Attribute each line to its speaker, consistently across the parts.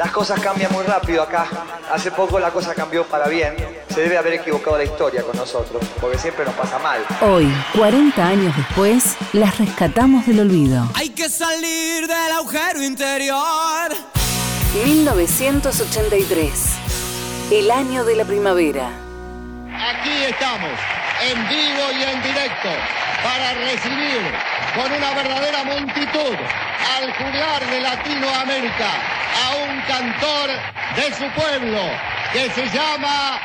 Speaker 1: Las cosas cambian muy rápido acá. Hace poco la cosa cambió para bien. Se debe haber equivocado la historia con nosotros, porque siempre nos pasa mal.
Speaker 2: Hoy, 40 años después, las rescatamos del olvido.
Speaker 3: Hay que salir del agujero interior.
Speaker 2: 1983, el año de la primavera.
Speaker 4: Aquí estamos, en vivo y en directo, para recibir con una verdadera multitud al juglar de Latinoamérica a un cantor de su pueblo que se llama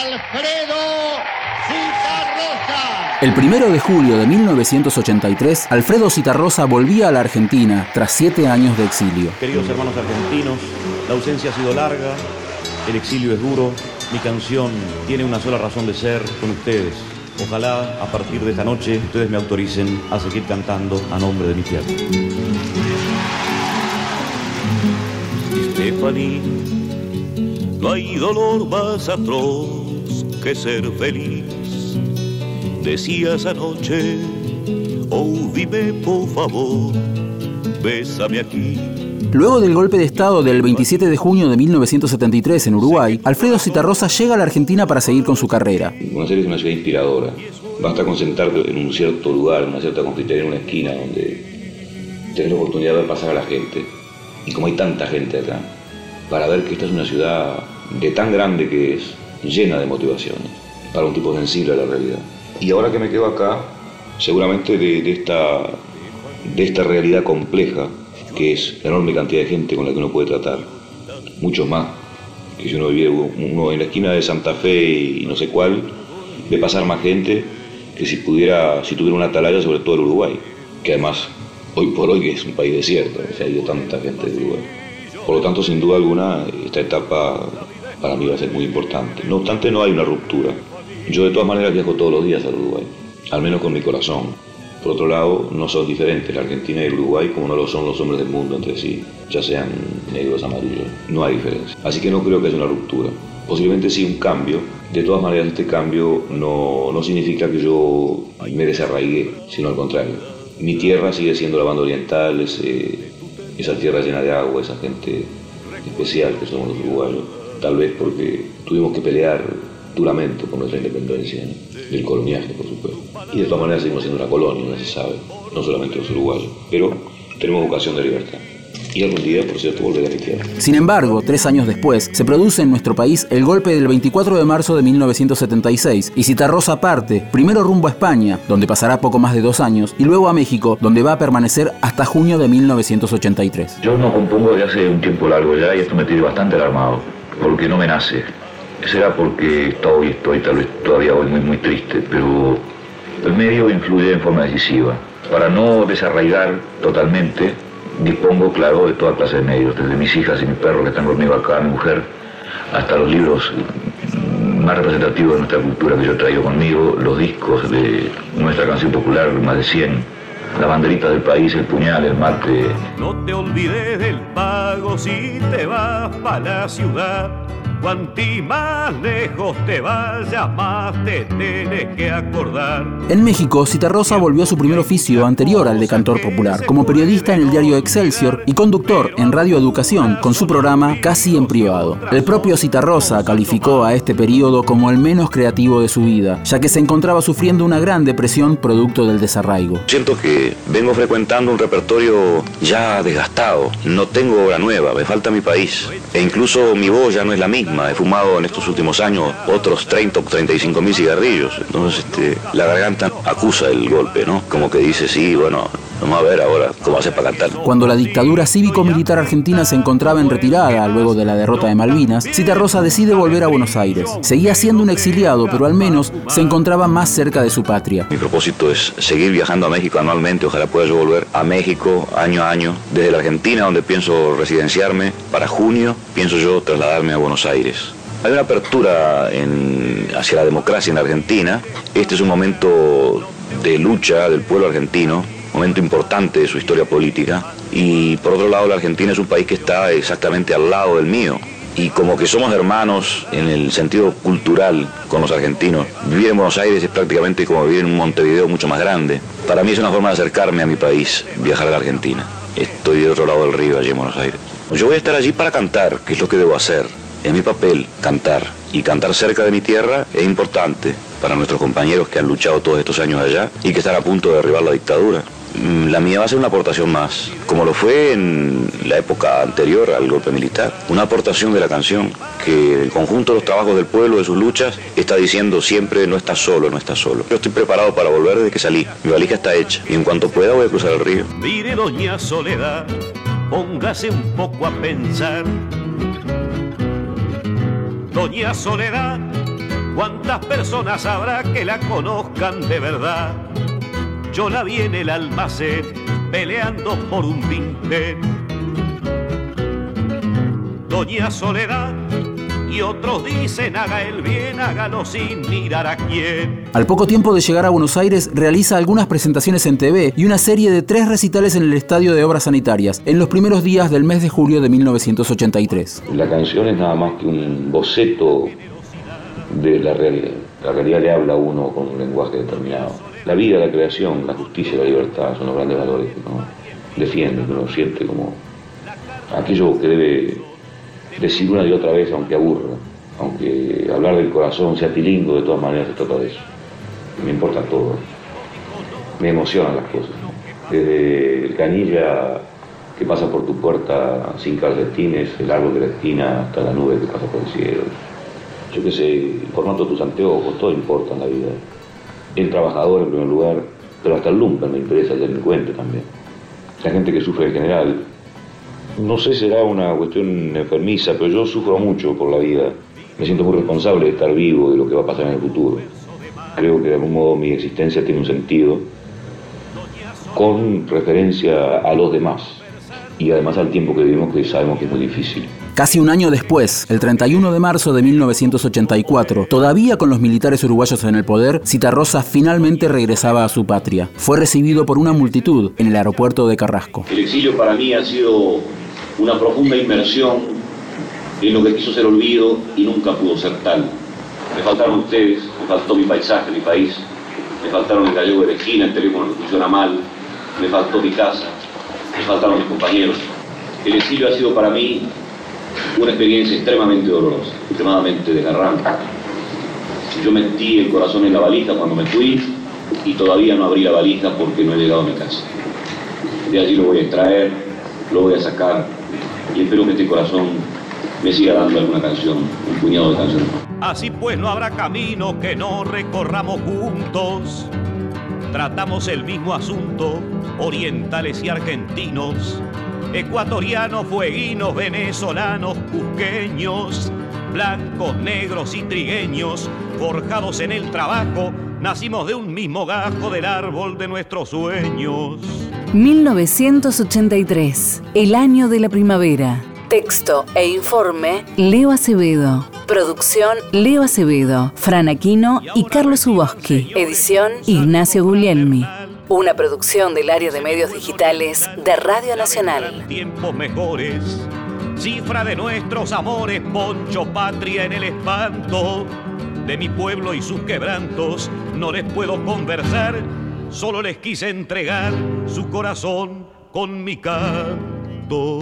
Speaker 4: Alfredo Citarrosa.
Speaker 5: El primero de julio de 1983, Alfredo Citarrosa volvía a la Argentina tras siete años de exilio.
Speaker 6: Queridos hermanos argentinos, la ausencia ha sido larga, el exilio es duro, mi canción tiene una sola razón de ser con ustedes. Ojalá a partir de esta noche ustedes me autoricen a seguir cantando a nombre de mi tierra.
Speaker 7: Stephanie, no hay dolor más atroz que ser feliz. Decías anoche, oh dime por favor, bésame aquí.
Speaker 5: Luego del golpe de Estado del 27 de junio de 1973 en Uruguay, Alfredo Citarrosa llega a la Argentina para seguir con su carrera.
Speaker 8: Buenos Aires es una ciudad inspiradora. Basta con sentarte en un cierto lugar, en una cierta confitería, en una esquina, donde tenés la oportunidad de ver pasar a la gente. Y como hay tanta gente acá, para ver que esta es una ciudad de tan grande que es, llena de motivaciones, para un tipo sensible a la realidad. Y ahora que me quedo acá, seguramente de esta, de esta realidad compleja, que es la enorme cantidad de gente con la que uno puede tratar, muchos más que si uno viviera uno en la esquina de Santa Fe y no sé cuál, ve pasar más gente que si pudiera, si tuviera una atalaya sobre todo el Uruguay, que además hoy por hoy es un país desierto, se ha ido tanta gente de Uruguay. Por lo tanto, sin duda alguna, esta etapa para mí va a ser muy importante. No obstante, no hay una ruptura. Yo de todas maneras viajo todos los días al Uruguay, al menos con mi corazón. Por otro lado, no son diferentes la Argentina y el Uruguay como no lo son los hombres del mundo entre sí, ya sean negros, amarillos. No hay diferencia. Así que no creo que haya una ruptura. Posiblemente sí un cambio. De todas maneras, este cambio no, no significa que yo me desarraigué, sino al contrario. Mi tierra sigue siendo la banda oriental, ese, esa tierra llena de agua, esa gente especial que somos los uruguayos. Tal vez porque tuvimos que pelear duramente por nuestra independencia, ¿no? del coloniaje, por supuesto. Y de todas maneras seguimos siendo una colonia, no se sabe, no solamente los uruguayos, pero tenemos vocación de libertad. Y algún día, por cierto, volveré a mi tierra.
Speaker 5: Sin embargo, tres años después, se produce en nuestro país el golpe del 24 de marzo de 1976 y Citarrosa parte, primero rumbo a España, donde pasará poco más de dos años, y luego a México, donde va a permanecer hasta junio de 1983.
Speaker 8: Yo no compongo de hace un tiempo largo ya y esto me tiene bastante alarmado, porque no me nace. Será porque estoy, tal vez todavía hoy muy, muy triste, pero el medio influye en forma decisiva. Para no desarraigar totalmente, dispongo, claro, de toda clase de medios, desde mis hijas y mi perro que están conmigo acá, mi mujer, hasta los libros más representativos de nuestra cultura que yo traigo conmigo, los discos de nuestra canción popular, más de 100, la banderita del país, el puñal, el mate.
Speaker 7: No te olvides del pago si te vas para la ciudad. Cuanti más lejos te vayas, más te tienes que acordar.
Speaker 5: En México, Citarrosa volvió a su primer oficio anterior al de cantor popular, como periodista en el diario Excelsior y conductor en Radio Educación con su programa Casi en privado. El propio Citarrosa calificó a este periodo como el menos creativo de su vida, ya que se encontraba sufriendo una gran depresión producto del desarraigo.
Speaker 8: Siento que vengo frecuentando un repertorio ya desgastado. No tengo obra nueva, me falta mi país. E incluso mi voz ya no es la misma. He fumado en estos últimos años otros 30 o 35 mil cigarrillos. Entonces este, la garganta acusa el golpe, ¿no? Como que dice, sí, bueno, Vamos a ver ahora cómo hace para cantar.
Speaker 5: Cuando la dictadura cívico-militar argentina se encontraba en retirada luego de la derrota de Malvinas, Citarrosa decide volver a Buenos Aires. Seguía siendo un exiliado, pero al menos se encontraba más cerca de su patria.
Speaker 8: Mi propósito es seguir viajando a México anualmente. Ojalá pueda yo volver a México año a año. Desde la Argentina, donde pienso residenciarme, para junio pienso yo trasladarme a Buenos Aires. Hay una apertura hacia la democracia en Argentina. Este es un momento de lucha del pueblo argentino momento importante de su historia política. Y por otro lado, la Argentina es un país que está exactamente al lado del mío. Y como que somos hermanos en el sentido cultural con los argentinos, vivir en Buenos Aires es prácticamente como vivir en un Montevideo mucho más grande. Para mí es una forma de acercarme a mi país, viajar a la Argentina. Estoy del otro lado del río, allí en Buenos Aires. Yo voy a estar allí para cantar, que es lo que debo hacer. Es mi papel, cantar. Y cantar cerca de mi tierra es importante para nuestros compañeros que han luchado todos estos años allá y que están a punto de derribar la dictadura. Mm, la mía va a ser una aportación más, como lo fue en la época anterior al golpe militar. Una aportación de la canción que el conjunto de los trabajos del pueblo, de sus luchas, está diciendo siempre no estás solo, no estás solo. Yo estoy preparado para volver desde que salí. Mi valija está hecha y en cuanto pueda voy a cruzar el río.
Speaker 7: Mire, doña Soledad, póngase un poco a pensar. Doña Soledad, ¿cuántas personas habrá que la conozcan de verdad? Yo la vi en el almacén peleando por un vintén. Doña Soledad y otros dicen haga el bien, hágalo sin mirar a quién.
Speaker 5: Al poco tiempo de llegar a Buenos Aires, realiza algunas presentaciones en TV y una serie de tres recitales en el Estadio de Obras Sanitarias, en los primeros días del mes de julio de 1983.
Speaker 8: La canción es nada más que un boceto de la realidad. La realidad le habla a uno con un lenguaje determinado la vida, la creación, la justicia y la libertad son los grandes valores que uno defiende, que uno siente como aquello que debe decir una y otra vez, aunque aburra, aunque hablar del corazón sea tilingo, de todas maneras se trata de eso. Me importa todo, me emocionan las cosas. Desde el canilla que pasa por tu puerta sin calcetines, el árbol de la esquina hasta la nube que pasa por el cielo. Yo qué sé, el formato de tus anteojos, todo importa en la vida el trabajador en primer lugar, pero hasta el lumpen me interesa el delincuente también. La gente que sufre en general. No sé si será una cuestión enfermiza, pero yo sufro mucho por la vida. Me siento muy responsable de estar vivo, de lo que va a pasar en el futuro. Creo que de algún modo mi existencia tiene un sentido con referencia a los demás y además al tiempo que vivimos que sabemos que es muy difícil.
Speaker 5: Casi un año después, el 31 de marzo de 1984, todavía con los militares uruguayos en el poder, Citarrosa finalmente regresaba a su patria. Fue recibido por una multitud en el aeropuerto de Carrasco.
Speaker 8: El exilio para mí ha sido una profunda inmersión en lo que quiso ser olvido y nunca pudo ser tal. Me faltaron ustedes, me faltó mi paisaje, mi país, me faltaron el gallego de la el teléfono que funciona mal, me faltó mi casa, me faltaron mis compañeros. El exilio ha sido para mí una experiencia extremadamente dolorosa, extremadamente desgarrante. Yo metí el corazón en la valija cuando me fui y todavía no abrí la valija porque no he llegado a mi casa. De allí lo voy a extraer, lo voy a sacar y espero que este corazón me siga dando alguna canción, un puñado de canciones.
Speaker 7: Así pues no habrá camino que no recorramos juntos. Tratamos el mismo asunto, orientales y argentinos ecuatorianos, fueguinos, venezolanos, cusqueños, blancos, negros y trigueños, forjados en el trabajo, nacimos de un mismo gajo del árbol de nuestros sueños.
Speaker 2: 1983, el año de la primavera. Texto e informe, Leo Acevedo. Producción, Leo Acevedo, Fran Aquino y Carlos Uboski. Edición, Ignacio Guglielmi. Una producción del área de medios digitales de Radio Nacional.
Speaker 7: Tiempos mejores, cifra de nuestros amores, poncho patria en el espanto. De mi pueblo y sus quebrantos no les puedo conversar, solo les quise entregar su corazón con mi canto.